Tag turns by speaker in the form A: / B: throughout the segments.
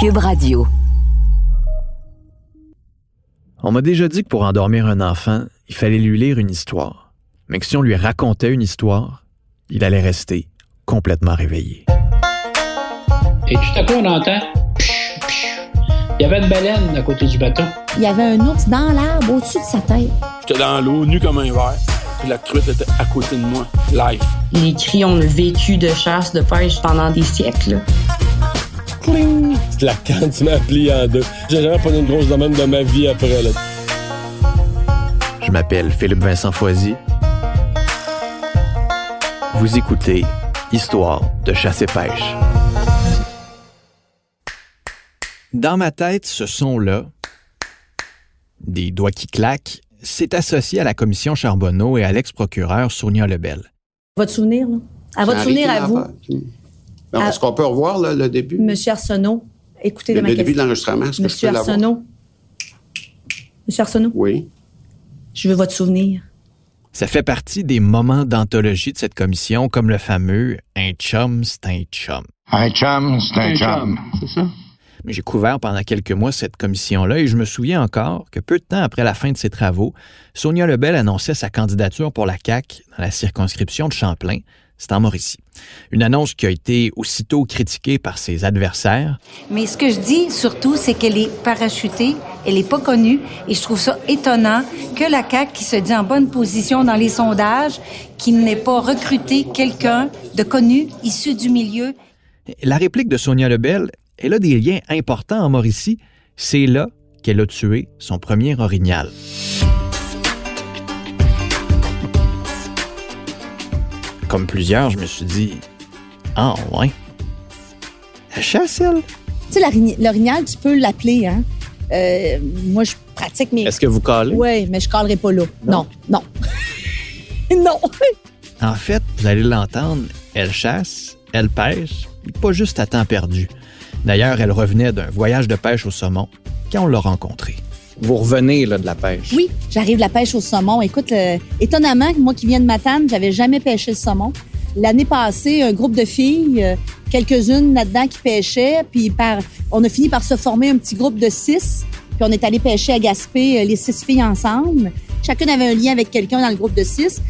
A: Cube Radio.
B: On m'a déjà dit que pour endormir un enfant, il fallait lui lire une histoire. Mais que si on lui racontait une histoire, il allait rester complètement réveillé.
C: Et tout à coup, on entend. Il y avait une baleine à côté du bateau.
D: Il y avait un ours dans l'arbre au-dessus de sa tête.
E: J'étais dans l'eau, nu comme un verre. Puis la truite était à côté de moi, live.
F: Les cris ont vécu de chasse, de pêche pendant des siècles.
G: Cling! La canne, tu m'as plié en deux. J'ai jamais pas une grosse domaine de ma vie après. Là.
B: Je m'appelle Philippe Vincent Foisy. Vous écoutez Histoire de chasse et pêche. Dans ma tête, ce son-là, des doigts qui claquent, s'est associé à la commission Charbonneau et à l'ex-procureur Sonia Lebel.
D: Votre souvenir, là? À votre souvenir, à vous?
H: Est-ce qu'on peut revoir là, le début?
D: Monsieur Arsenault, écoutez
H: le,
D: de ma
H: le début de l'enregistrement, est-ce que je
D: Monsieur
H: peux l'avoir?
D: Arsenault. Monsieur Arsenault,
H: Oui.
D: je veux votre souvenir.
B: Ça fait partie des moments d'anthologie de cette commission, comme le fameux Un chum, c'est un chum.
I: Un chum, c'est un chum.
H: C'est ça?
B: Mais j'ai couvert pendant quelques mois cette commission-là et je me souviens encore que peu de temps après la fin de ses travaux, Sonia Lebel annonçait sa candidature pour la CAQ dans la circonscription de Champlain. C'est en Mauricie. Une annonce qui a été aussitôt critiquée par ses adversaires.
J: Mais ce que je dis surtout, c'est qu'elle est parachutée, elle n'est pas connue, et je trouve ça étonnant que la CAQ, qui se dit en bonne position dans les sondages, qui n'ait pas recruté quelqu'un de connu, issu du milieu.
B: La réplique de Sonia Lebel, elle a des liens importants en Mauricie. C'est là qu'elle a tué son premier orignal. Comme plusieurs, je me suis dit Ah, ouais. La chasse, elle?
D: Tu sais, l'orign- l'orignal, tu peux l'appeler, hein? Euh, moi, je pratique mes.
B: Est-ce que vous calez?
D: Oui, mais je calerai pas là. Non, non. Non.
B: En fait, vous allez l'entendre, elle chasse, elle pêche, pas juste à temps perdu. D'ailleurs, elle revenait d'un voyage de pêche au saumon quand on l'a rencontrée.
K: Vous revenez là, de la pêche.
D: Oui, j'arrive de la pêche au saumon. Écoute, euh, étonnamment, moi qui viens de Matane, j'avais jamais pêché le saumon. L'année passée, un groupe de filles, euh, quelques-unes là-dedans qui pêchaient, puis par, on a fini par se former un petit groupe de six, puis on est allé pêcher à Gaspé, euh, les six filles ensemble. Chacune avait un lien avec quelqu'un dans le groupe de six.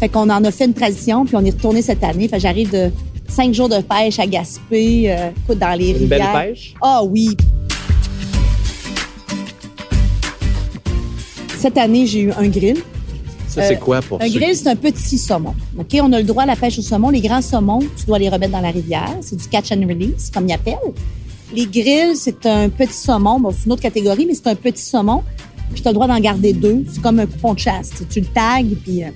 D: Fait qu'on en a fait une tradition, puis on est retourné cette année. Fait que j'arrive de cinq jours de pêche à Gaspé, euh, écoute, dans les
K: Une belle
D: rivières.
K: pêche?
D: Ah oui. Cette année, j'ai eu un grill.
K: Ça,
D: Euh,
K: c'est quoi pour
D: Un
K: ceux
D: grill,
K: qui-
D: c'est un petit saumon. OK? On a le droit à la pêche au saumon. Les grands saumons, tu dois les remettre dans la rivière. C'est du catch and release, comme ils appellent. Les grilles, c'est un petit saumon. Bon, c'est une autre catégorie, mais c'est un petit saumon. Puis tu as le droit d'en garder deux. C'est comme un coupon de chasse. Tu, tu le tags, puis... euh,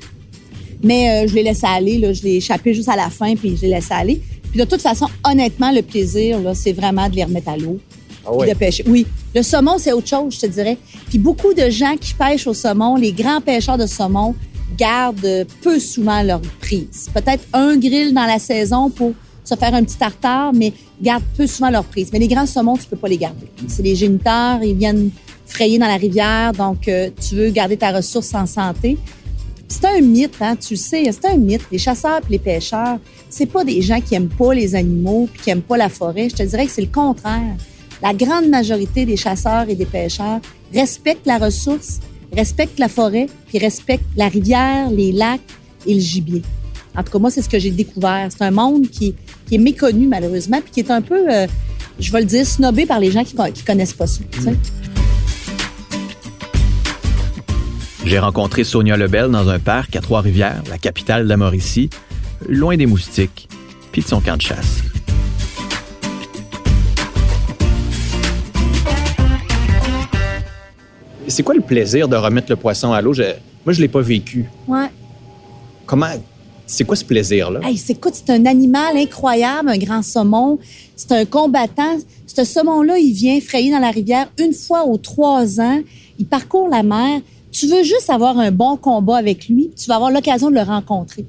D: Mais euh, je les laisse aller. Là. Je l'ai échappé juste à la fin, puis je les laisse aller. Puis de toute façon, honnêtement, le plaisir, là, c'est vraiment de les remettre à l'eau.
K: Ah ouais.
D: de pêcher. Oui, le saumon, c'est autre chose, je te dirais. Puis beaucoup de gens qui pêchent au saumon, les grands pêcheurs de saumon, gardent peu souvent leur prise. Peut-être un grill dans la saison pour se faire un petit tartare, mais gardent peu souvent leur prise. Mais les grands saumons, tu peux pas les garder. C'est les géniteurs, ils viennent frayer dans la rivière, donc euh, tu veux garder ta ressource en santé. C'est un mythe, hein, tu le sais, c'est un mythe. Les chasseurs et les pêcheurs, c'est pas des gens qui aiment pas les animaux puis qui aiment pas la forêt. Je te dirais que c'est le contraire. La grande majorité des chasseurs et des pêcheurs respectent la ressource, respectent la forêt, puis respectent la rivière, les lacs et le gibier. En tout cas, moi, c'est ce que j'ai découvert. C'est un monde qui, est méconnu, malheureusement, puis qui est un peu, euh, je vais le dire, snobé par les gens qui, qui connaissent pas ça.
B: J'ai rencontré Sonia Lebel dans un parc à Trois-Rivières, la capitale de la Mauricie, loin des moustiques, puis de son camp de chasse.
K: C'est quoi le plaisir de remettre le poisson à l'eau? Je- Moi, je l'ai pas vécu.
D: Ouais.
K: Comment... C'est quoi ce plaisir-là?
D: Hey, c'est, écoute, c'est un animal incroyable, un grand saumon. C'est un combattant. Ce saumon-là, il vient frayer dans la rivière une fois aux trois ans. Il parcourt la mer. Tu veux juste avoir un bon combat avec lui, tu vas avoir l'occasion de le rencontrer.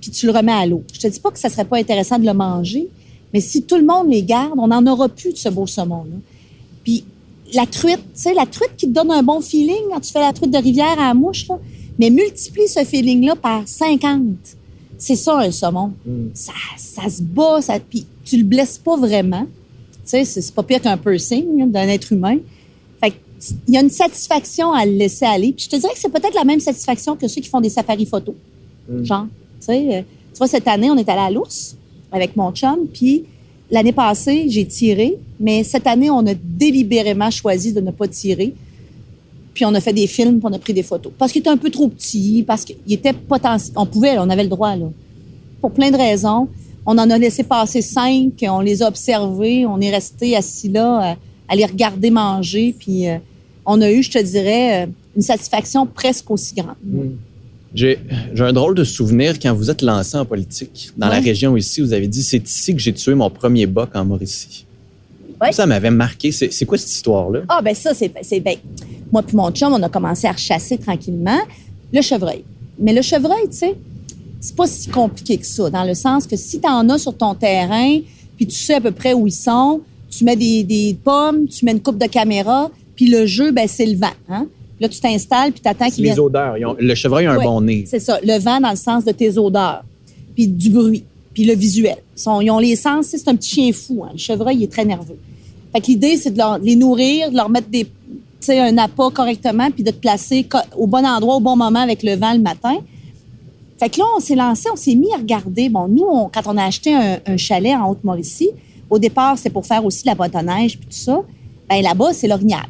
D: Puis tu le remets à l'eau. Je te dis pas que ça serait pas intéressant de le manger, mais si tout le monde les garde, on n'en aura plus de ce beau saumon-là. Puis la truite, tu sais, la truite qui te donne un bon feeling quand tu fais la truite de rivière à la mouche, là, mais multiplie ce feeling-là par 50. C'est ça, un saumon. Ça, ça se bat, ça, puis tu le blesses pas vraiment. sais, c'est pas pire qu'un piercing d'un être humain. Fait il y a une satisfaction à le laisser aller. Puis je te dirais que c'est peut-être la même satisfaction que ceux qui font des safaris photos. Genre, tu sais, euh, tu vois, cette année, on est allé à l'ours avec mon chum, puis l'année passée, j'ai tiré, mais cette année, on a délibérément choisi de ne pas tirer. Puis on a fait des films, puis on a pris des photos. Parce qu'il était un peu trop petit, parce qu'il était potentiel. On pouvait, on avait le droit, là. Pour plein de raisons. On en a laissé passer cinq, on les a observés, on est resté assis là euh, à les regarder manger, puis euh, on a eu, je te dirais, euh, une satisfaction presque aussi grande.
K: J'ai j'ai un drôle de souvenir quand vous êtes lancé en politique dans la région ici. Vous avez dit c'est ici que j'ai tué mon premier boc en Mauricie.
D: Ouais.
K: Ça m'avait marqué. C'est quoi cette histoire-là?
D: Ah, ben ça, c'est c'est ben, Moi puis mon chum, on a commencé à rechasser tranquillement le chevreuil. Mais le chevreuil, tu sais, c'est pas si compliqué que ça, dans le sens que si tu en as sur ton terrain, puis tu sais à peu près où ils sont, tu mets des, des pommes, tu mets une coupe de caméra, puis le jeu, ben c'est le vent. Hein? Là, tu t'installes, puis tu attends qu'il
K: Les odeurs. Ont- le chevreuil a un bon nez.
D: C'est ça, le vent dans le sens de tes odeurs, puis du bruit, puis le visuel. Ils, sont- ils ont les sens, c'est un petit chien fou. Hein. Le chevreuil, il est très nerveux. Fait que l'idée, c'est de, leur- de les nourrir, de leur mettre des, un appât correctement, puis de te placer au bon endroit, au bon moment avec le vent le matin. Fait que là, on s'est lancé, on s'est mis à regarder. Bon, nous, on- quand on a acheté un, un chalet en Haute-Mauricie, au départ, c'est pour faire aussi la boîte à neige puis tout ça. Ben là-bas, c'est l'orignal.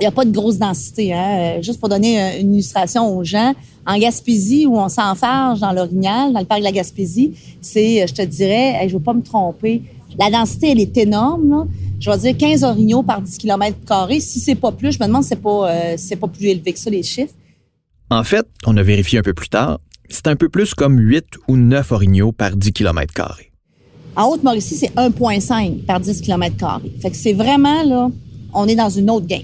D: Il n'y a pas de grosse densité. Hein? Euh, Juste pour donner euh, une illustration aux gens, en Gaspésie, où on s'enfarge dans l'orignal, dans le parc de la Gaspésie, c'est, euh, je te dirais, je ne veux pas me tromper, la densité, elle est énorme. Là. Je vais dire 15 orignaux par 10 km. Si c'est pas plus, je me demande si c'est pas, euh, c'est pas plus élevé que ça, les chiffres.
B: En fait, on a vérifié un peu plus tard, c'est un peu plus comme 8 ou 9 orignaux par 10 km.
D: En Haute-Mauricie, c'est 1,5 par 10 km. Fait que c'est vraiment, là, on est dans une autre game.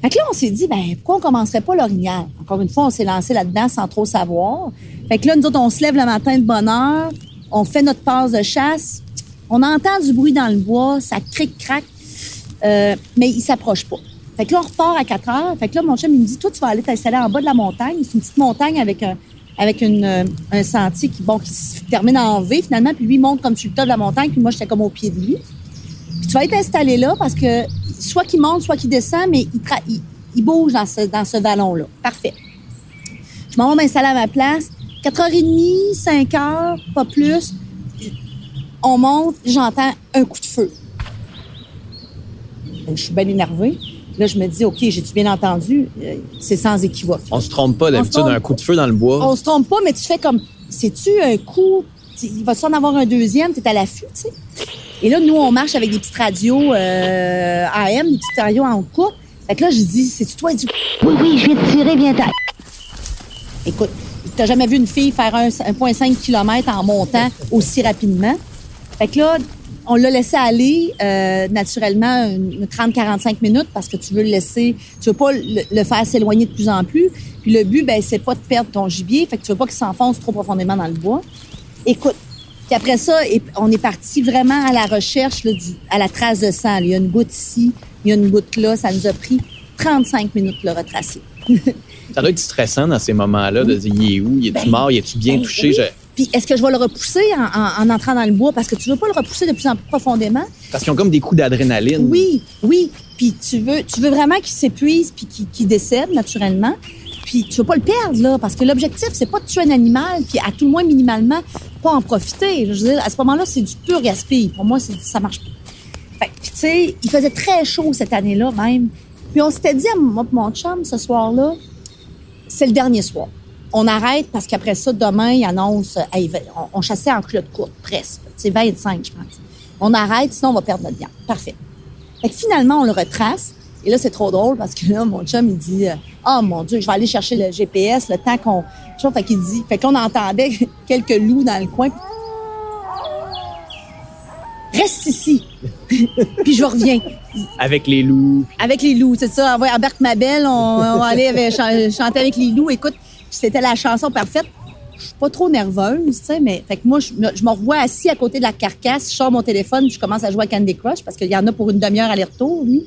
D: Fait que là, on s'est dit, ben, pourquoi on commencerait pas l'orignal? Encore une fois, on s'est lancé là-dedans sans trop savoir. Fait que là, nous autres, on se lève le matin de bonne heure, on fait notre passe de chasse, on entend du bruit dans le bois, ça cric-crac, euh, mais il s'approche pas. Fait que là, on repart à 4 heures. Fait que là, mon chum, il me dit, toi, tu vas aller t'installer en bas de la montagne. C'est une petite montagne avec un, avec une, euh, un sentier qui, bon, qui se termine en V, finalement. Puis lui, monte comme sur le top de la montagne, puis moi, j'étais comme au pied de lui. Puis tu vas être installé là parce que soit qu'il monte, soit qu'il descend, mais il, tra- il, il bouge dans ce, dans ce vallon-là. Parfait. Je m'en vais m'installer à ma place. 4h30, 5h, pas plus. On monte, j'entends un coup de feu. Je suis bien énervée. Là, je me dis, OK, j'ai-tu bien entendu? Euh, C'est sans équivoque.
K: On se trompe pas d'habitude. Un coup de feu dans le bois.
D: On se trompe pas, mais tu fais comme, c'est-tu un coup, il va s'en avoir un deuxième, tu es à l'affût, tu sais. Et là, nous, on marche avec des petites radios euh, AM, des petites radios en cours. Fait que là, je dis, c'est-tu toi? Dit, oui, oui, je viens de tirer, viens t'en. Écoute, t'as jamais vu une fille faire un 1,5 km en montant aussi rapidement? Fait que là, on l'a laissé aller euh, naturellement une, une 30-45 minutes parce que tu veux le laisser, tu veux pas le, le faire s'éloigner de plus en plus. Puis le but, ben, c'est pas de perdre ton gibier, fait que tu veux pas qu'il s'enfonce trop profondément dans le bois. Écoute, puis après ça, on est parti vraiment à la recherche, là, du, à la trace de sang. Il y a une goutte ici, il y a une goutte là. Ça nous a pris 35 minutes de le retracer.
K: Ça doit être stressant dans ces moments-là de dire il est où, il est-tu mort, il est-tu bien
D: Ben
K: touché?
D: oui.
K: Je-
D: Puis est-ce que je vais le repousser en, en- en entrant dans le bois? Parce que tu veux pas le repousser de plus en plus profondément.
K: Parce qu'ils ont comme des coups d'adrénaline.
D: Oui, oui. Puis tu veux, tu veux vraiment qu'il s'épuise puis qu'il qu'il décède naturellement. Puis tu veux pas le perdre, là, parce que l'objectif, c'est pas de tuer un animal, puis à tout le moins minimalement, pas en profiter. Je veux dire, à ce moment-là, c'est du pur gaspille. Pour moi, ça marche pas. Fait tu sais, il faisait très chaud cette année-là même. Puis on s'était dit à mon chum ce soir-là, c'est le dernier soir. On arrête parce qu'après ça, demain, il annonce, on chassait en culotte courte, presque. C'est 25, je pense. On arrête, sinon on va perdre notre viande. Parfait. Fait que finalement, on le retrace. Et là, c'est trop drôle parce que là, mon chum, il dit Ah, mon Dieu, je vais aller chercher le GPS le temps qu'on. Tu vois, Fait qu'il dit. Fait qu'on entendait quelques loups dans le coin. Reste ici. Puis je reviens.
K: Avec les loups.
D: Avec les loups, c'est ça. Ouais, Albert Mabel, on, avec- chan- chanter avec les loups. Écoute, c'était la chanson parfaite. Je suis pas trop nerveuse, tu sais, mais fait que moi, je, me- je me revois assis à côté de la carcasse, je sors mon téléphone, puis je commence à jouer à Candy Crush parce qu'il y en a pour une demi-heure aller-retour, lui.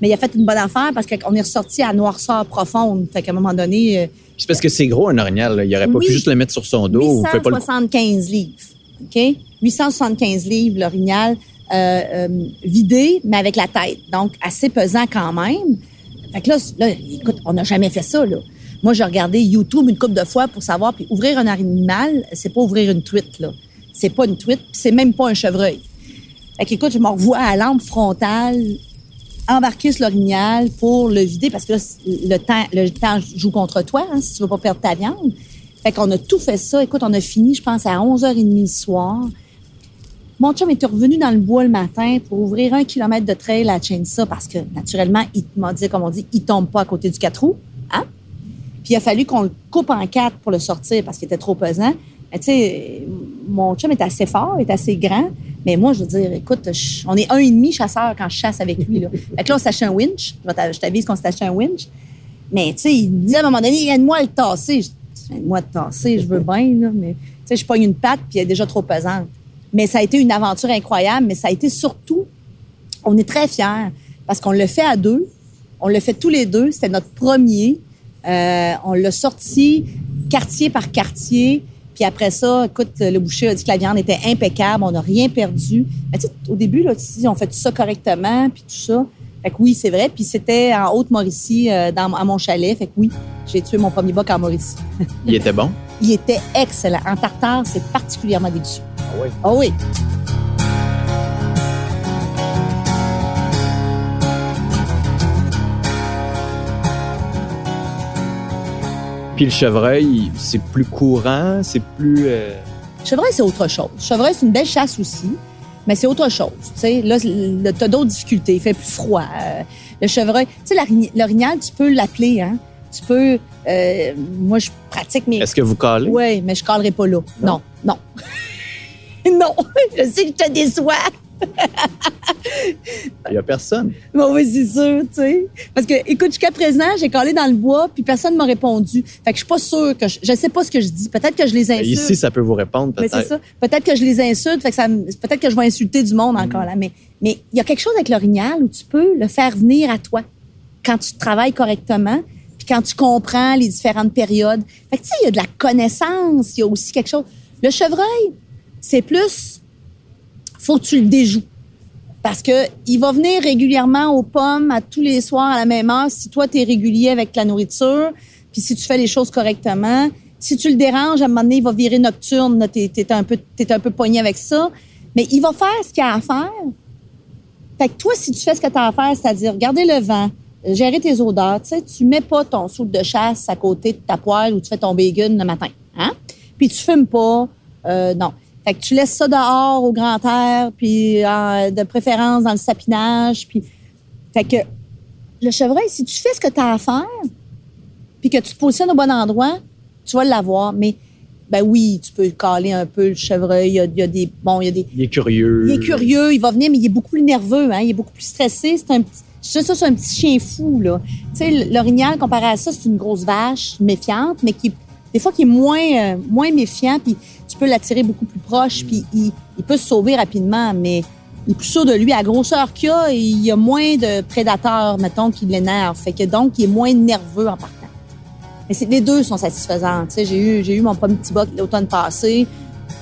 D: Mais il a fait une bonne affaire parce qu'on est ressorti à noirceur profonde. Fait qu'à un moment donné, euh,
K: C'est parce que c'est gros, un orignal. là. Il aurait pas pu juste le mettre sur son dos. ou fait pas le...
D: 875 livres. OK? 875 livres, l'orignal. euh, euh, vidé, mais avec la tête. Donc, assez pesant quand même. Fait que là, là écoute, on n'a jamais fait ça, là. Moi, j'ai regardé YouTube une couple de fois pour savoir, puis ouvrir un animal, c'est pas ouvrir une truite, là. C'est pas une truite, c'est même pas un chevreuil. Fait que, écoute, je me revois à lampe frontale, embarquer sur l'orignal pour le vider, parce que là, le temps, le temps joue contre toi, hein, si tu veux pas perdre ta viande. Fait qu'on a tout fait ça. Écoute, on a fini, je pense, à 11h30 le soir. Mon chum était revenu dans le bois le matin pour ouvrir un kilomètre de trail à Chainsaw parce que, naturellement, il m'a dit, comme on dit, il tombe pas à côté du quatre roues. Hein? Puis il a fallu qu'on le coupe en quatre pour le sortir parce qu'il était trop pesant. Mais tu sais, mon chum est assez fort, est assez grand. Mais moi, je veux dire, écoute, je- on est un et demi chasseur quand je chasse avec lui. Là. Fait que là, on s'est acheté un winch. Je t'avise qu'on s'est acheté un winch. Mais tu sais, il me dit à un moment donné, aide-moi à le tasser. Je dis, aide-moi à le tasser, je veux bien, là, mais tu sais, je pogne une patte puis elle est déjà trop pesante. Mais ça a été une aventure incroyable, mais ça a été surtout, on est très fiers parce qu'on l'a fait à deux, on l'a fait tous les deux, c'était notre premier. Euh, on l'a sorti quartier par quartier. Puis après ça, écoute, le boucher a dit que la viande était impeccable, on n'a rien perdu. Mais tu sais, au début, là, tu dis, on fait tout ça correctement, puis tout ça. Fait que oui, c'est vrai. Puis c'était en Haute-Mauricie, euh, dans, à mon chalet. Fait que oui, j'ai tué mon premier boc en Mauricie.
K: Il était bon?
D: Il était excellent. En tartare, c'est particulièrement délicieux.
K: Ah oui?
D: Ah oui.
K: Puis le chevreuil, c'est plus courant, c'est plus... euh,
D: Chevreuil, c'est autre chose. Chevreuil, c'est une belle chasse aussi, mais c'est autre chose. Tu sais, là, le- t'as d'autres difficultés. Il fait plus froid. Euh, le chevreuil, tu sais, l'orign- l'orignal, tu peux l'appeler, hein. Tu peux. euh, moi, je pratique mes.
K: Est-ce que vous collez?
D: Oui, mais je calerai pas là. Non, non. Non, je sais que je te déçois.
K: Il n'y a personne.
D: Bon, oui, c'est sûr, tu sais. Parce que, écoute, jusqu'à présent, j'ai collé dans le bois, puis personne ne m'a répondu. Fait que je suis pas sûre que je, je sais pas ce que je dis. Peut-être que je les
K: Ben,
D: insulte.
K: Ici, ça peut vous répondre
D: Mais
K: peut-être.
D: c'est ça. Peut-être que je les insulte, fait que ça, peut-être que je vais insulter du monde encore là. Mais mais il y a quelque chose avec l'orignal où tu peux le faire venir à toi quand tu travailles correctement, puis quand tu comprends les différentes périodes. Fait que tu sais, il y a de la connaissance, il y a aussi quelque chose. Le chevreuil, c'est plus, faut que tu le déjoues. Parce que il va venir régulièrement aux pommes à tous les soirs à la même heure si toi, tu es régulier avec la nourriture, puis si tu fais les choses correctement. Si tu le déranges, à un moment donné, il va virer nocturne. T'es, t'es un peu, t'es un peu pogné avec ça. Mais il va faire ce qu'il a à faire. Fait que toi, si tu fais ce que tu as à faire, c'est-à-dire garder le vent, gérer tes odeurs, tu sais, tu mets pas ton soude de chasse à côté de ta poêle où tu fais ton bacon le matin, hein? Puis tu fumes pas, euh, non. Fait que tu laisses ça dehors au grand air, puis euh, de préférence dans le sapinage, puis fait que le chevreuil, si tu fais ce que tu as à faire, puis que tu te positionnes au bon endroit, tu vas l'avoir. Mais ben oui, tu peux caler un peu le chevreuil. Il y a, il y a des bon, il y a des
K: Il est curieux.
D: il est curieux, il va venir, mais il est beaucoup plus nerveux, hein? Il est beaucoup plus stressé. C'est un petit, sais ça, c'est un petit chien fou, là. Tu sais, l'orignal, comparé à ça, c'est une grosse vache méfiante, mais qui, des fois, qui est moins, euh, moins méfiant, puis tu peux l'attirer beaucoup plus proche, puis il, il peut se sauver rapidement, mais il est plus sûr de lui. À la grosseur qu'il a, il y a moins de prédateurs, mettons, qui l'énervent. Fait que donc, il est moins nerveux en partant. Mais les deux sont satisfaisants. Tu sais, j'ai eu, j'ai eu mon premier petit boc l'automne passé,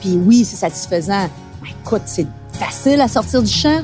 D: puis oui, c'est satisfaisant. Mais écoute, c'est facile à sortir du champ.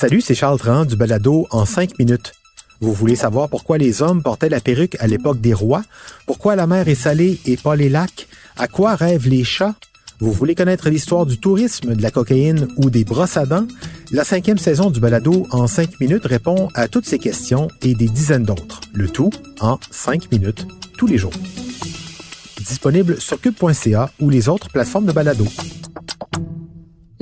A: Salut, c'est Charles Tran du balado en 5 minutes. Vous voulez savoir pourquoi les hommes portaient la perruque à l'époque des rois? Pourquoi la mer est salée et pas les lacs? À quoi rêvent les chats? Vous voulez connaître l'histoire du tourisme, de la cocaïne ou des brosses à dents? La cinquième saison du balado en 5 minutes répond à toutes ces questions et des dizaines d'autres. Le tout en 5 minutes tous les jours. Disponible sur cube.ca ou les autres plateformes de balado.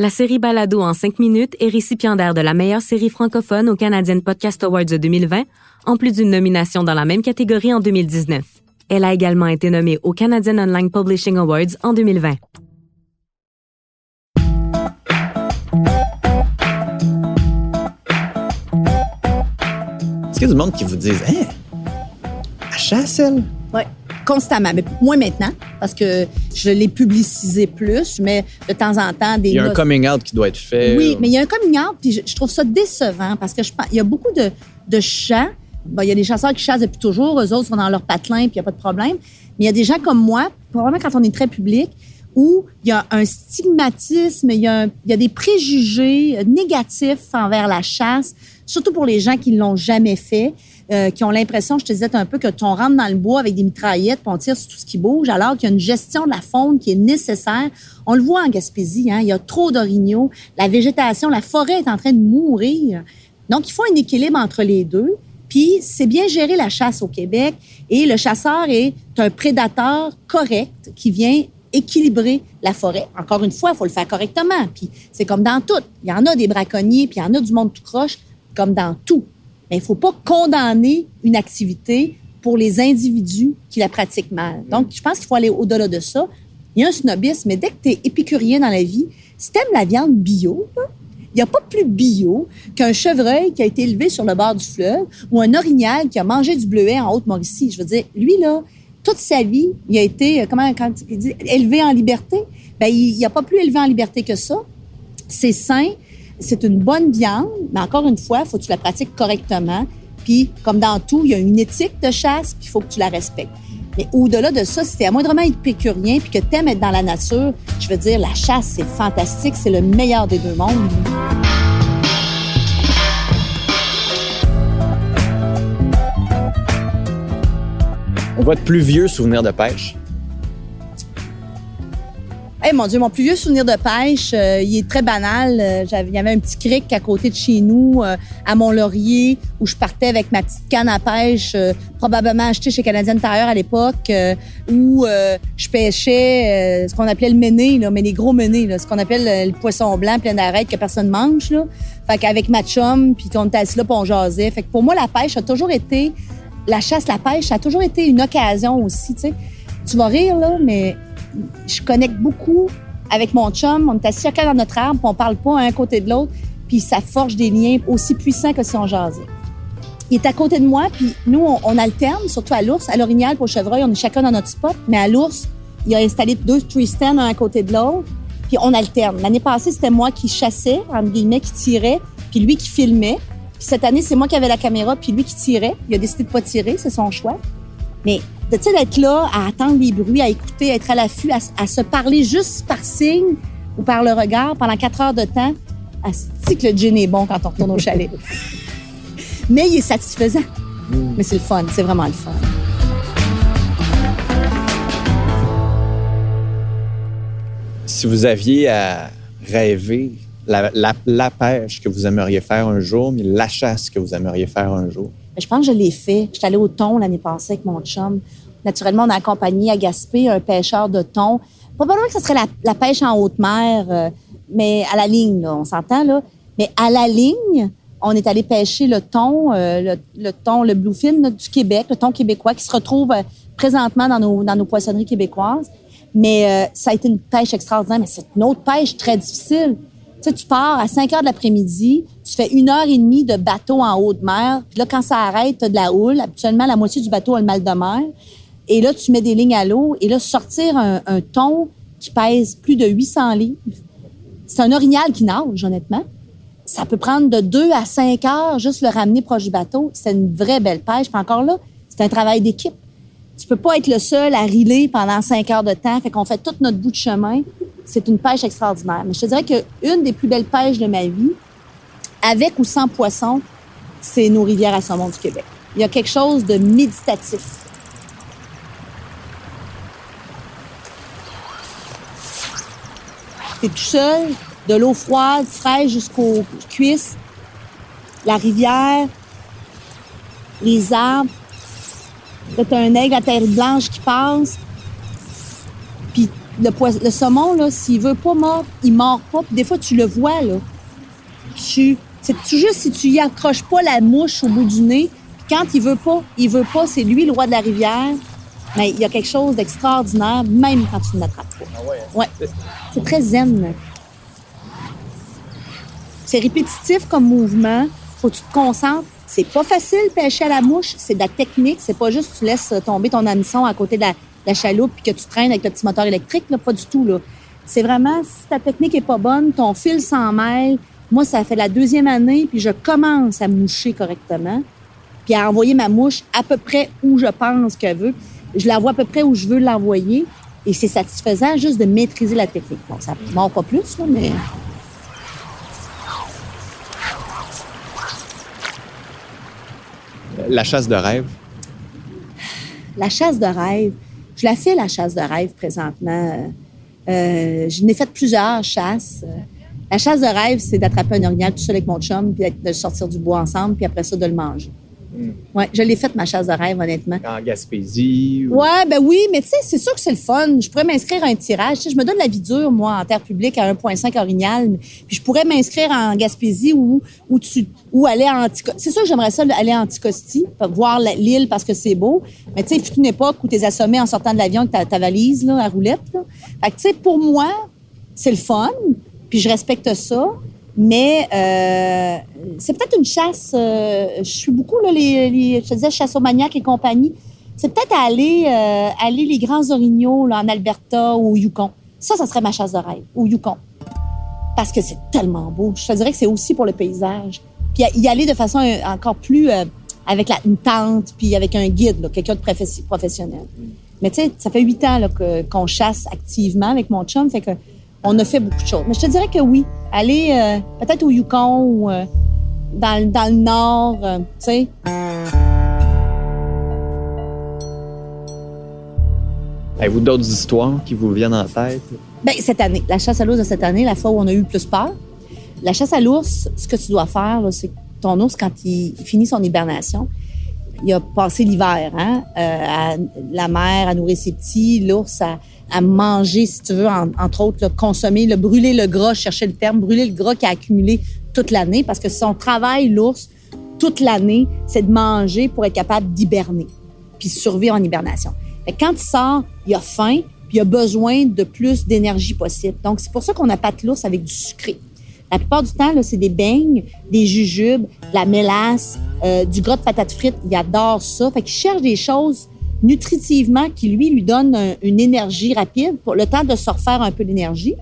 L: La série Balado en 5 minutes est récipiendaire de la meilleure série francophone au Canadian Podcast Awards de 2020, en plus d'une nomination dans la même catégorie en 2019. Elle a également été nommée au Canadian Online Publishing Awards en 2020.
K: Est-ce qu'il y a du monde qui vous dise, hein, elle chasse, elle?
D: Constamment, mais moins maintenant, parce que je l'ai publicisé plus, mais de temps en temps, des
K: Il y a un coming out qui doit être fait.
D: oui, mais il y a un coming out, puis je, je trouve ça décevant parce que je pense, il y a beaucoup de, de chats. Bon, il y a des chasseurs qui chassent depuis toujours, eux autres sont dans leur patelin, puis il n'y a pas de problème. Mais il y a des gens comme moi, probablement quand on est très public, où il y a un stigmatisme, il y a, des préjugés euh, négatifs envers la chasse, surtout pour les gens qui ne l'ont jamais fait, euh, qui ont l'impression, je te disais un peu, que on rentre dans le bois avec des mitraillettes, puis on tire sur tout ce qui bouge, alors qu'il y a une gestion de la faune qui est nécessaire. On le voit en Gaspésie, hein, il y a trop d'orignaux, la végétation, la forêt est en train de mourir. Donc, il faut un équilibre entre les deux. Puis, c'est bien gérer la chasse au Québec. Et le chasseur est un prédateur correct qui vient équilibrer la forêt. Encore une fois, il faut le faire correctement. Puis, c'est comme dans tout. Il y en a des braconniers, puis il y en a du monde tout croche, comme dans tout. Mais il ne faut pas condamner une activité pour les individus qui la pratiquent mal. Donc, je pense qu'il faut aller au-delà de ça. Il y a un snobisme, mais dès que tu es épicurien dans la vie, si tu aimes la viande bio, là, il n'y a pas plus bio qu'un chevreuil qui a été élevé sur le bord du fleuve ou un orignal qui a mangé du bleuet en Haute-Mauricie. Je veux dire, lui, là, toute sa vie, il a été, euh, comment, quand il dit, élevé en liberté. Ben, il n'y a pas plus élevé en liberté que ça. C'est sain, c'est une bonne viande, mais encore une fois, il faut que tu la pratiques correctement. Puis, comme dans tout, il y a une éthique de chasse, puis il faut que tu la respectes. Mais au-delà de ça, si t'es à moindrement épicurien puis que t'aimes être dans la nature, je veux dire, la chasse, c'est fantastique, c'est le meilleur des deux mondes.
K: Votre plus vieux souvenir de pêche?
D: Eh mon Dieu, mon plus vieux souvenir de pêche, euh, il est très banal. Euh, Il y avait un petit cric à côté de chez nous, euh, à Mont-Laurier, où je partais avec ma petite canne à pêche, probablement achetée chez Canadian Tire à l'époque, où je pêchais ce qu'on appelait le méné, mais les gros ménés, là, ce qu'on appelle le poisson blanc plein d'arêtes que personne mange. Là. Fait qu'avec ma chum, puis qu'on était assis là, puis on jasait. Fait que pour moi, la pêche a toujours été, la chasse, la pêche, a toujours été une occasion aussi, tu vas rire, là, mais je connecte beaucoup avec mon chum. On est assis chacun dans notre arbre, puis on parle pas un à côté de l'autre, puis ça forge des liens aussi puissants que si on jasait. Il est à côté de moi, puis nous, on, alterne, surtout à l'ours. À l'orignal, pour chevreuil, on est chacun dans notre spot, mais à l'ours, il a installé deux tree stands un côté de l'autre, puis on alterne. L'année passée, c'était moi qui chassais, entre guillemets, qui tirait, puis lui qui filmait. Puis cette année, c'est moi qui avais la caméra, puis lui qui tirait. Il a décidé de pas tirer, c'est son choix. Mais de tu sais, d'être là, à attendre les bruits, à écouter, à être à l'affût, à, à se parler juste par signe ou par le regard pendant quatre heures de temps, asti que le gin est bon quand on retourne au chalet. Mais il est satisfaisant. Mais c'est le fun, c'est vraiment le fun.
K: Si vous aviez à rêver la, pêche que vous aimeriez faire un jour, mais la chasse que vous aimeriez faire un jour?
D: Mais je pense que je l'ai fait. J'étais allée au thon l'année passée avec mon chum. Naturellement, on a accompagné à Gaspé un pêcheur de thon. Probablement que ce serait la, pêche en haute mer, euh, mais à la ligne, on s'entend, là. Mais à la ligne, on est allé pêcher le thon, euh, le, thon, le bluefin du Québec, le thon québécois qui se retrouve euh, présentement dans nos, dans nos poissonneries québécoises. Mais ça a été une pêche extraordinaire, mais c'est une autre pêche très difficile. Tu sais, tu pars à 5 heures de l'après-midi, tu fais une heure et demie de bateau en haute mer, puis là, quand ça arrête, tu de la houle. Habituellement, la moitié du bateau a le mal de mer. Et là, tu mets des lignes à l'eau, et là, sortir un, un qui pèse plus de 800 livres, c'est un orignal qui nage, honnêtement. Ça peut prendre de 2 à 5 heures juste le ramener proche du bateau. C'est une vraie belle pêche. Puis encore là, c'est un travail d'équipe. Tu peux pas être le seul à riler pendant 5 heures de temps. Fait qu'on fait tout notre bout de chemin. C'est une pêche extraordinaire. Mais je te dirais que une des plus belles pêches de ma vie, avec ou sans poisson, c'est nos rivières à saumon du Québec. Il y a quelque chose de méditatif. T'es tout seul, de l'eau froide, fraîche jusqu'aux cuisses, la rivière, les arbres. T'as un aigle à terre blanche qui passe. Le, pois- le saumon, là, s'il veut pas mordre, il mord pas. Puis des fois, tu le vois, là. Tu, c'est juste si tu y accroches pas la mouche au bout du nez. Puis quand il veut pas, il veut pas, c'est lui le roi de la rivière. Mais il y a quelque chose d'extraordinaire, même quand tu ne l'attrapes pas. Ouais. C'est très zen. C'est répétitif comme mouvement. Faut que tu te concentres. C'est pas facile pêcher à la mouche, c'est de la technique, c'est pas juste tu laisses tomber ton hameçon à côté de la, la chaloupe puis que tu traînes avec le petit moteur électrique, là, pas du tout. Là. C'est vraiment, si ta technique est pas bonne, ton fil s'en mêle. Moi, ça fait la deuxième année, puis je commence à moucher correctement, puis à envoyer ma mouche à peu près où je pense qu'elle veut. Je la vois à peu près où je veux l'envoyer, et c'est satisfaisant juste de maîtriser la technique. Bon, ça ne mord pas plus, là, mais...
K: La chasse de rêve?
D: La chasse de rêve, je la fais, la chasse de rêve, présentement. Euh, je n'ai fait plusieurs chasses. La chasse de rêve, c'est d'attraper un orignal tout seul avec mon chum, puis de sortir du bois ensemble, puis après ça, de le manger.
K: Hmm.
D: Ouais, je l'ai faite, ma chasse de rêve, honnêtement.
K: En Gaspésie? Ou...
D: Ouais, ben oui, mais tu sais, c'est sûr que c'est le fun. Je pourrais m'inscrire à un tirage. Tu je me donne la vie dure, moi, en terre publique, à 1,5 orignal. Puis je pourrais m'inscrire en Gaspésie ou, ou, tu, ou aller à Anticosti. C'est sûr que j'aimerais ça aller à Anticosti, voir l'île parce que c'est beau. Mais tu sais, fut une époque où t'es assommé en sortant de l'avion avec ta, ta, valise, là, à roulette. Là. Fait que tu sais, pour moi, c'est le fun. Puis je respecte ça. Mais euh, c'est peut-être une chasse. Euh, je suis beaucoup, là, les, les, je te disais, chasse aux maniaques et compagnie. C'est peut-être aller, euh, aller les grands orignaux là, en Alberta ou au Yukon. Ça, ça serait ma chasse de rêve, au Yukon. Parce que c'est tellement beau. Je te dirais que c'est aussi pour le paysage. Puis y aller de façon encore plus avec la, une tente, puis avec un guide, quelqu'un de professionnel. Mais tu sais, ça fait huit ans là, que, qu'on chasse activement avec mon chum. Fait que on a fait beaucoup de choses. Mais je te dirais que oui. Aller euh, peut-être au Yukon ou euh, dans, dans, le nord, euh, tu sais.
K: Avez-vous d'autres histoires qui vous viennent en tête?
D: Bien, cette année, la chasse à l'ours de cette année, la fois où on a eu le plus peur. La chasse à l'ours, ce que tu dois faire, c'est que ton ours, quand il finit son hibernation, il a passé l'hiver, hein, à la mer, à nourrir ses petits, l'ours, à, à manger, si tu veux, entre autres, là, consommer, le brûler le gras, chercher le terme, brûler le gras qui a accumulé toute l'année, parce que son travail, l'ours, toute l'année, c'est de manger pour être capable d'hiberner, puis survivre en hibernation. Fait quand il sort, il a faim, puis il a besoin de plus d'énergie possible. Donc, c'est pour ça qu'on appâte l'ours avec du sucré. La plupart du temps, c'est des beignes, des jujubes, de la mélasse, euh, du gras de patates frites. Il adore ça. Fait qu'il cherche des choses nutritivement qui, lui, lui donne une énergie rapide pour le temps de se refaire un peu d'énergie.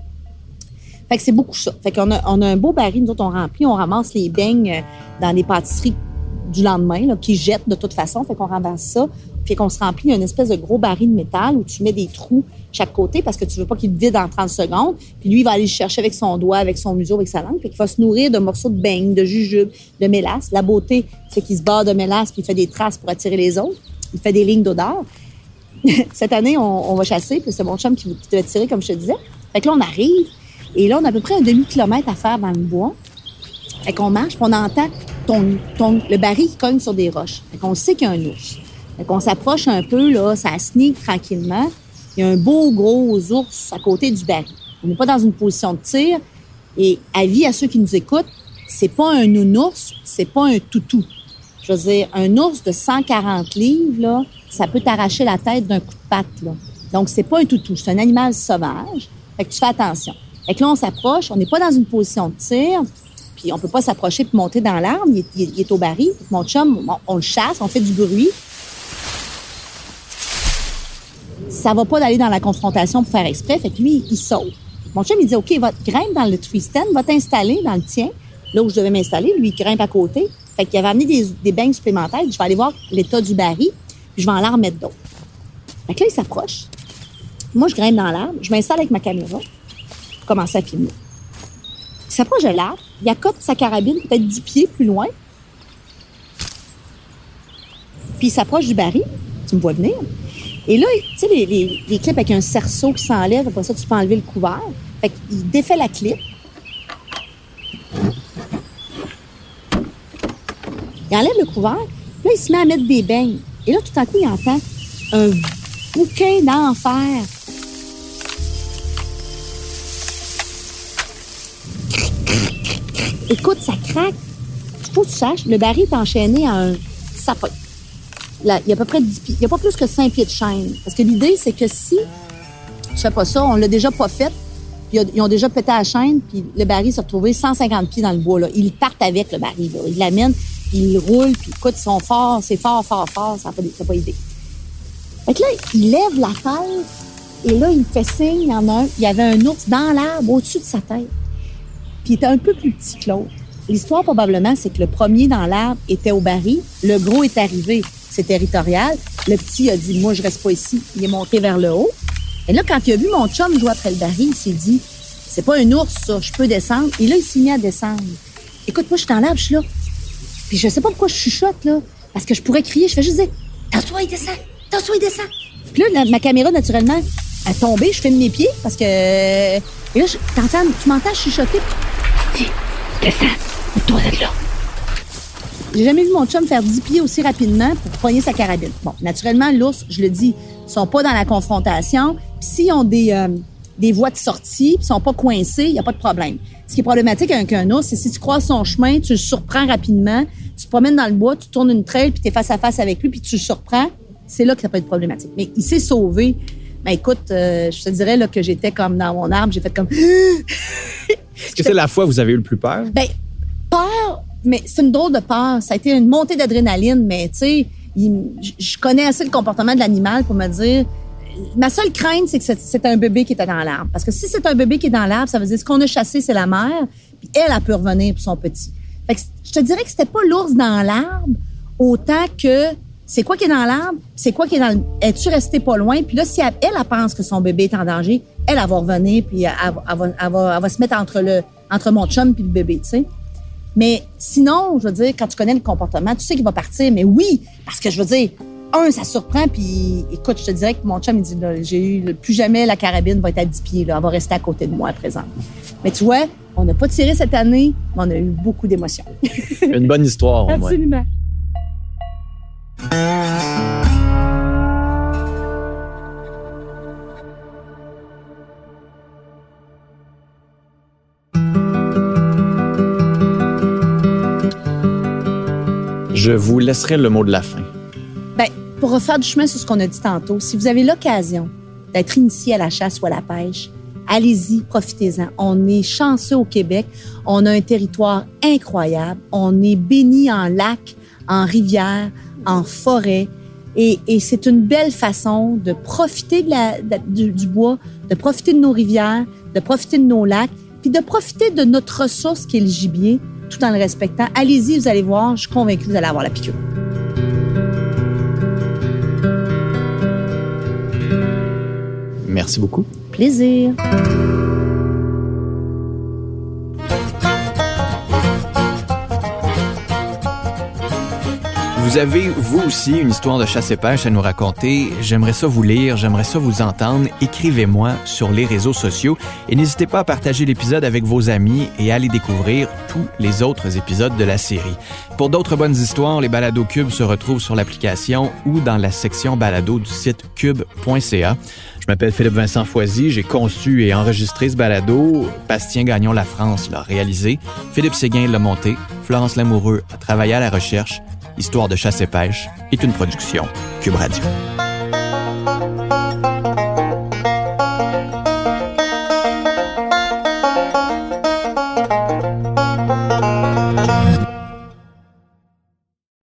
D: Fait que c'est beaucoup ça. Fait qu'on a, on a un beau baril, nous autres, on remplit, on ramasse les beignes euh, dans les pâtisseries du lendemain, là, qui jettent de toute façon. Fait qu'on ramasse ça. Puis qu'on se remplit une espèce de gros baril de métal où tu mets des trous chaque côté parce que tu veux pas qu'il vide en 30 secondes. Puis lui, il va aller le chercher avec son doigt, avec son museau, avec sa langue. Puis qu'il va se nourrir de morceaux de beignes, de jujubes, de mélasse. La beauté, c'est qu'il se barre de mélasse puis il fait des traces pour attirer les autres il fait des lignes d'odeur. Cette année, on, va chasser, puis c'est mon chum qui, qui devait tirer, comme je te disais. Fait que là, on arrive, et là, on a à peu près un demi-kilomètre à faire dans le bois. Fait qu'on marche, puis on entend le baril qui cogne sur des roches. Fait qu'on sait qu'il y a un ours. Fait qu'on s'approche un peu, là, ça sneak tranquillement. Il y a un beau gros ours à côté du baril. On n'est pas dans une position de tir. Et avis à ceux qui nous écoutent, c'est pas un nounours, c'est pas un toutou. Je veux dire, un ours de 140 livres, ça peut t'arracher la tête d'un coup de patte. Là. Donc, c'est pas un toutou, c'est un animal sauvage. Fait que tu fais attention. Fait que là, on s'approche, on n'est pas dans une position de tir, puis on peut pas s'approcher puis monter dans l'arbre, il, est au baril. Mon chum, on, le chasse, on fait du bruit. Ça va pas d'aller dans la confrontation pour faire exprès, fait que lui, il saute. Mon chum, il dit, OK, va, grimpe dans le tree stand, va t'installer dans le tien, là où je devais m'installer. Lui, il grimpe à côté. Fait qu'il avait amené des, des beignes supplémentaires. Je vais aller voir l'état du baril, puis je vais en en remettre d'autres. Fait que là, il s'approche. Moi, je grimpe dans l'arbre, je m'installe avec ma caméra, je commence à filmer. Il s'approche de l'arbre, il accote sa carabine peut-être 10 pieds plus loin. Puis il s'approche du baril, tu me vois venir. Et là, tu sais, les, clips avec un cerceau qui s'enlève, après ça, tu peux enlever le couvert. Fait qu'il défait la clip, Il enlève le couvert. Là, il se met à mettre des beignes. Et là, tout à coup, il entend un bouquin d'enfer. Écoute, ça craque. Faut que tu saches, le baril est enchaîné à un sapin. Il y a à peu près 10 pieds. Il n'y a pas plus que 5 pieds de chaîne. Parce que l'idée, c'est que si tu fais pas ça, on l'a déjà pas fait, puis ils ont déjà pété la chaîne, puis le baril s'est retrouvé 150 pieds dans le bois. Là. Ils partent avec le baril. Là. Ils l'amènent. Puis ils roulent, puis écoute, ils sont forts, c'est fort, fort, fort, ça n'a pas, pas idée. Fait que là, il lève la tête, et là, il fait signe, il en a un, il y avait un ours dans l'arbre au-dessus de sa tête. Puis il était un peu plus petit que l'autre. L'histoire, probablement, c'est que le premier dans l'arbre était au baril, le gros est arrivé, c'est territorial. Le petit a dit, moi, je reste pas ici. Il est monté vers le haut. Et là, quand il a vu mon chum jouer après le baril, il s'est dit, c'est pas un ours, ça, je peux descendre. Et là, il s'est mis à descendre. Écoute, moi, je suis dans l'arbre, je suis là. Puis je sais pas pourquoi je chuchote, là. Parce que je pourrais crier, je fais juste dire, T'as-toi, il descend, T'as-toi, il descend. Puis là, ma caméra, naturellement, a tombé, je filme mes pieds parce que. Et là, t'entends, tu m'entends chuchoter. Dis, descends, toi d'être là. J'ai jamais vu mon chum faire 10 pieds aussi rapidement pour poigner sa carabine. Bon, naturellement, l'ours, je le dis, sont pas dans la confrontation. S'ils ont des, euh, des voies de sortie, puis sont pas coincés, il y a pas de problème. Ce qui est problématique avec un ours, c'est si tu croises son chemin, tu le surprends rapidement, tu te promènes dans le bois, tu tournes une trail, puis tu es face à face avec lui, puis tu le surprends, c'est là que ça peut être problématique. Mais il s'est sauvé. Ben écoute, euh, je te dirais là, que j'étais comme dans mon arbre, j'ai fait comme...
K: Est-ce que c'est la fois où vous avez eu le plus peur?
D: Ben, peur, mais c'est une drôle de peur. Ça a été une montée d'adrénaline, mais tu sais, je connais assez le comportement de l'animal pour me dire ma seule crainte, c'est que c'est un bébé qui était dans l'arbre. Parce que si c'est un bébé qui est dans l'arbre, ça veut dire ce qu'on a chassé, c'est la mère, puis elle, a pu revenir pour son petit. Fait que je te dirais que c'était pas l'ours dans l'arbre autant que c'est quoi qui est dans l'arbre, c'est quoi qui est dans le... Es-tu resté pas loin? Puis là, si elle, pense que son bébé est en danger, elle, elle va revenir, puis elle, va, va, se mettre entre, le, entre mon chum puis le bébé, tu sais. Mais sinon, je veux dire, quand tu connais le comportement, tu sais qu'il va partir. Mais oui, parce que je veux dire, un, ça surprend, puis écoute, je te dirais que mon chum, il dit, j'ai eu, plus jamais la carabine va être à 10 pieds, là, elle va rester à côté de moi à présent. Mais tu vois, on n'a pas tiré cette année, mais on a eu beaucoup d'émotions.
K: Une bonne histoire, au moins.
D: Absolument.
K: Je vous laisserai le mot de la fin.
D: Pour refaire du chemin sur ce qu'on a dit tantôt, si vous avez l'occasion d'être initié à la chasse ou à la pêche, allez-y, profitez-en. On est chanceux au Québec. On a un territoire incroyable. On est béni en lacs, en rivières, en forêt. Et, c'est une belle façon de profiter de la, du, du, bois, de profiter de nos rivières, de profiter de nos lacs, puis de profiter de notre ressource qui est le gibier, tout en le respectant. Allez-y, vous allez voir, je suis convaincue que vous allez avoir la piqûre.
K: Merci beaucoup.
D: Plaisir.
B: Vous avez, vous aussi, une histoire de chasse et pêche à nous raconter. J'aimerais ça vous lire, j'aimerais ça vous entendre. Écrivez-moi sur les réseaux sociaux et n'hésitez pas à partager l'épisode avec vos amis et à aller découvrir tous les autres épisodes de la série. Pour d'autres bonnes histoires, les balados Cube se retrouvent sur l'application ou dans la section balado du site cube.ca. Je m'appelle Philippe Vincent Foisy, j'ai conçu et enregistré ce balado. Bastien Gagnon La France l'a réalisé. Philippe Séguin l'a monté. Florence Lamoureux a travaillé à la recherche. Histoire de chasse et pêche est une production Cube Radio.